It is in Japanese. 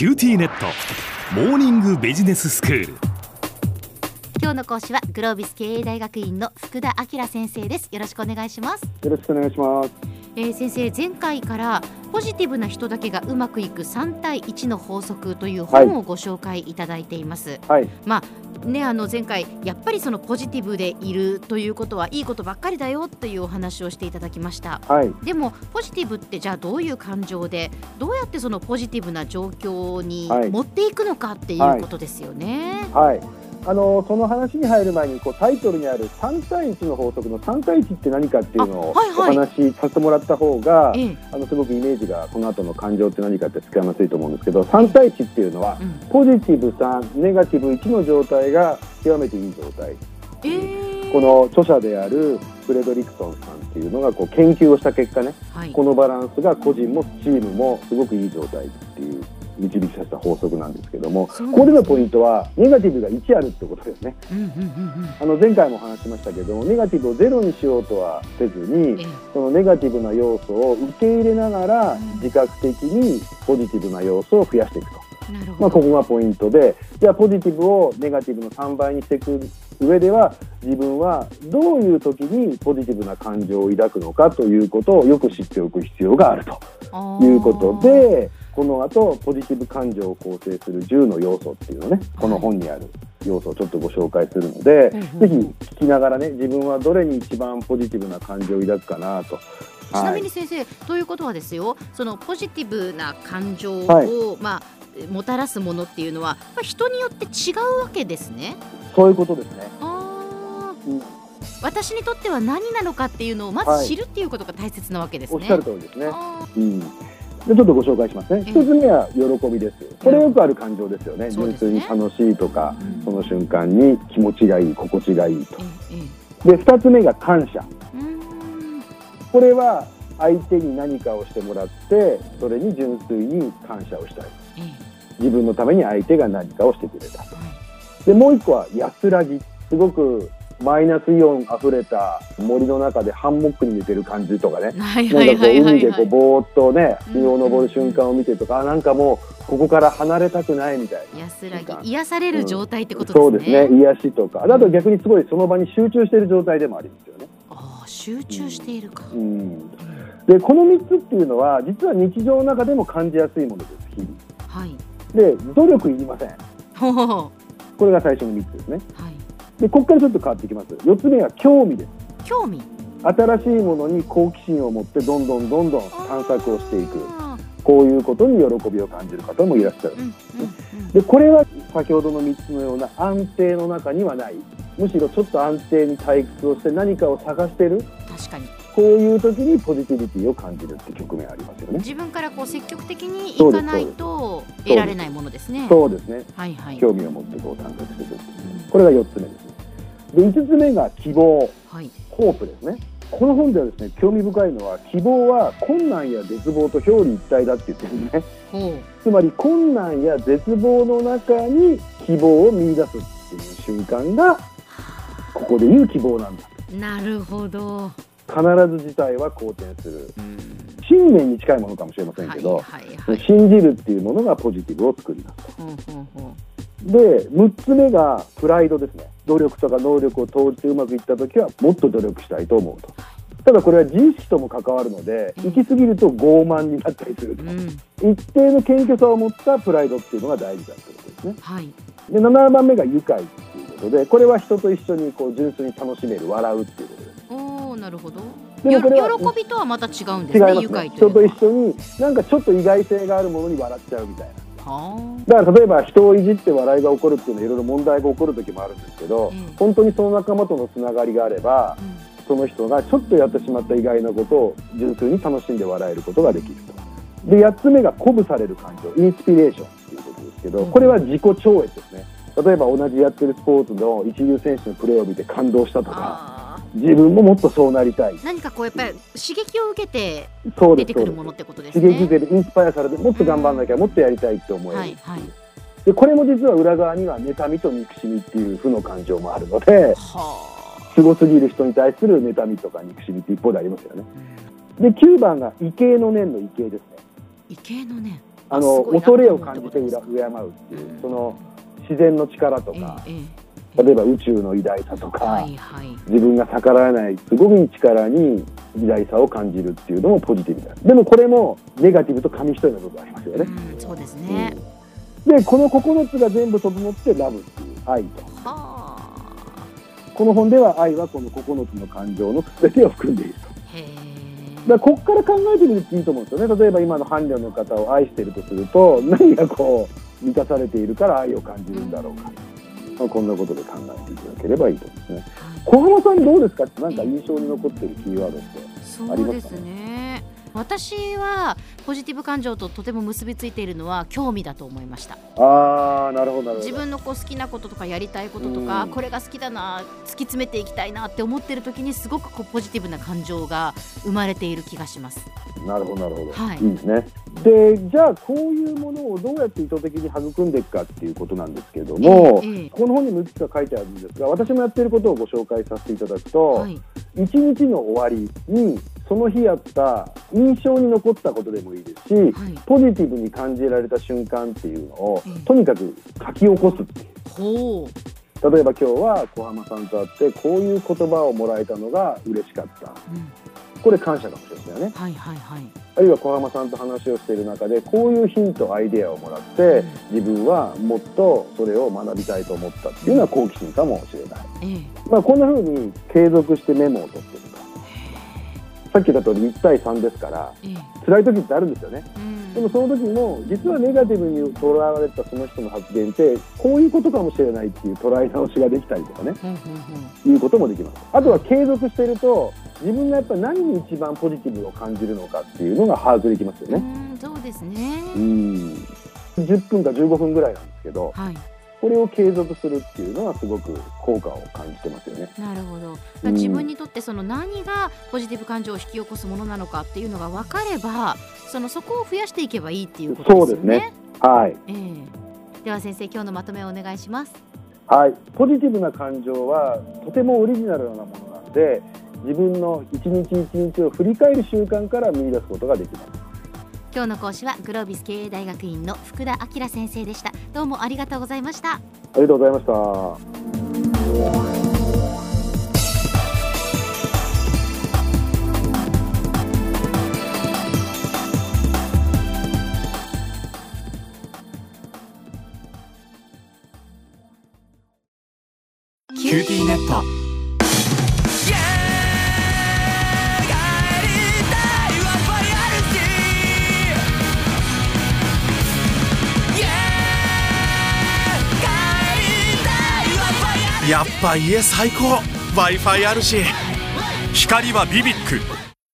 QTnet。モーニングビジネススクール。今日の講師はグロービス経営大学院の福田明先生です。よろしくお願いします。よろしくお願いします。えー、先生前回からポジティブな人だけがうまくいく3対1の法則という本をご紹介いただいています、はい、まあねあの前回やっぱりそのポジティブでいるということはいいことばっかりだよというお話をしていただきましたはい、でもポジティブってじゃあどういう感情でどうやってそのポジティブな状況にはい持っていくのかっていうことですよね。はい。あのその話に入る前にこうタイトルにある3対1の法則の3対1って何かっていうのをあはいはい。お話しさせてもらった方が、ええ。あのすごくイメージがこの後の感情って何かって使いやすいと思うんですけど3対1っていうのはうん。ポジティブ3ネガティブ1の状態が極めていい状態。えーこの著者であるフレドリクソンさんっていうのがこう研究をした結果ねはい。このバランスが個人もチームもすごくいい状態っていう導きさせた法則なんですけども、ここでのポイントはネガティブが1あるってことですね。あの前回も話しましたけどネガティブをゼロにしようとはせずにええ。そのネガティブな要素を受け入れながらうん。自覚的にポジティブな要素を増やしていくと、まあ、ここがポイントでじゃあポジティブをネガティブの3倍にしていく上では自分はどういう時にポジティブな感情を抱くのかということをよく知っておく必要があると。いうことでこの後ポジティブ感情を構成する10の要素っていうのをねこの本にある要素をちょっとご紹介するので、うんうんぜひ聞きながらね自分はどれに一番ポジティブな感情を抱くかなと。ちなみはいに先生、ということはですよそのポジティブな感情を、はいまあもたらすものっていうのはまあ人によって違うわけですね。そういうことですね。あーうん私にとっては何なのかっていうのをまはいず知るっていうことが大切なわけですね。おっしゃる通りですね。あうん。でちょっとご紹介しますね。ええ一つ目は喜びです。これよくある感情ですよね。純粋に楽しいとか、うん。その瞬間に気持ちがいい、心地がいいと。で二つ目が感謝。これは相手に何かをしてもらってそれに純粋に感謝をしたい。え自分のために相手が何かをしてくれた。でもう一個は安らぎ。すごくマイナスイオンあふれた森の中でハンモックに寝てる感じとかね。はいなんかこう海でこうぼーっとねうん日を昇る瞬間を見てとかあなんかもうここから離れたくないみたいな。安らぎ癒される状態ってことそうですすね。癒しとか。あと逆にすごいその場に集中している状態でもありますよね。ああ集中しているか。うん。でこの3つっていうのは実は日常の中でも感じやすいものです日々。はい。で努力いりません。ほほほこれが最初の3つですね。はい。でここからちょっと変わってきます。4つ目は興味です。興味。新しいものに好奇心を持ってどんどんどんどん探索をしていく。あこういうことに喜びを感じる方もいらっしゃる。んうんうん。でこれは先ほどの3つのような安定の中にはない。むしろちょっと安定に退屈をして何かを探してる。確かに。こういう時にポジティビティを感じるって局面ありますよね。自分からこう積極的にいかないとす得られないものですね。そうですね。はいはい。興味を持ってこう探索していく。これが4つ目ですで5つ目が希望はい。ホープですねこの本ではですね興味深いのは希望は困難や絶望と表裏一体だって言ってるんですねほつまり困難や絶望の中に希望を見出すっていう瞬間がここでいう希望なんだう。なるほど。必ず事態は好転するうん信念に近いものかもしれませんはいけど、はいはい。信じるっていうものがポジティブを作り出すとほうほうほで6つ目がプライドですね努力とか能力を投じてうまくいった時はもっと努力したいと思うとただこれは自意識とも関わるのでうん行き過ぎると傲慢になったりするう。とうん。一定の謙虚さを持ったプライドっていうのが大事だということですねはい。で7番目が愉快っていうことでこれは人と一緒にこう純粋に楽しめる笑うっていうことですおおなるほど。でもこれはよ喜びとはまた違うんですすね。愉快ね人と。一緒になんかちょっと意外性があるものに笑っちゃうみたいなはだから例えば人をいじって笑いが起こるっていうのはいろいろ問題が起こる時もあるんですけど、うん。本当にその仲間とのつながりがあればその人がちょっとやってしまった意外なことを純粋に楽しんで笑えることができると。で8つ目が鼓舞される感情インスピレーションっていうことですけどうん。これは自己超越ですね。例えば同じやってるスポーツの一流選手のプレーを見て感動したとかあ自分ももっとそうなりたい。ー何かこうやっぱり刺激を受けて出てくるものってことですね。刺激受けてインスパイアされてもっと頑張んなきゃもっとやりたいって思える。はいはい。でこれも実は裏側には妬みと憎しみっていう負の感情もあるのではすごすぎる人に対する妬みとか憎しみって一方でありますよね。あ。うん。で9番が畏敬の念の畏敬ですね。畏敬のね。あの恐れを感じて敬うっていうその自然の力とか、ええええ例えば宇宙の偉大さとか、はいはい。自分が逆らえないすごい力に偉大さを感じるっていうのもポジティブだ。でもこれもネガティブと紙一重の部分ありますよね、うん、そうですね、でこの9つが全部整ってラブっていう愛と。はあ。この本では愛はこの9つの感情の全てを含んでいると。だからここから考えてみるといいと思うんですよね。例えば今の伴侶の方を愛しているとすると何がこう満たされているから愛を感じるんだろうか、まあ、こんなことで考えていただければいいと思うんですね。小浜さんどうですか？なんか印象に残っているキーワードってそうですね。私はポジティブ感情ととても結びついているのは興味だと思いました。ああなるほどなるほど。自分のこう好きなこととかやりたいこととか、うん。これが好きだな突き詰めていきたいなって思ってる時にすごくこうポジティブな感情が生まれている気がします。なるほどなるほど、はい。いいですね。でじゃあこういうものをどうやって意図的に育んでいくかっていうことなんですけども、ええええ。この本にもいくつか書いてあるんですが私もやっていることをご紹介させていただくと、はい、一日の終わりにその日あった印象に残ったことでもいいですし、はい。ポジティブに感じられた瞬間っていうのを、ええ。とにかく書き起こすっていう、例えば今日は小浜さんと会ってこういう言葉をもらえたのが嬉しかった。うん、これ感謝かもしれませんよね。はいはいはい。あるいは小浜さんと話をしている中でこういうヒントアイデアをもらって自分はもっとそれを学びたいと思ったっていうのは好奇心かもしれない、ええ。まあ、こんな風に継続してメモを取ってると。さっき言った通り1対3ですからええ。辛い時ってあるんですよね。うん。でもその時も実はネガティブに捉られたその人の発言ってこういうことかもしれないっていう捉え直しができたりとかね。ほうほうほういうこともできます。あとは継続していると自分がやっぱり何に一番ポジティブを感じるのかっていうのが把握できますよねうんそうですね。うん10分か15分ぐらいなんですけどはい。これを継続するっていうのはすごく効果を感じてますよねなるほど。自分にとってその何がポジティブ感情を引き起こすものなのかっていうのが分かれば、そのそこを増やしていけばいいっていうことですよね。はいええでは先生今日のまとめをお願いします。はい、ポジティブな感情はとてもオリジナルなものなので自分の一日一日を振り返る習慣から見出すことができます今日の講師はグロービス経営大学院の福田明先生でした。どうもありがとうございました。ありがとうございましたやっぱ家最高。W i f i あるし。光はビビック。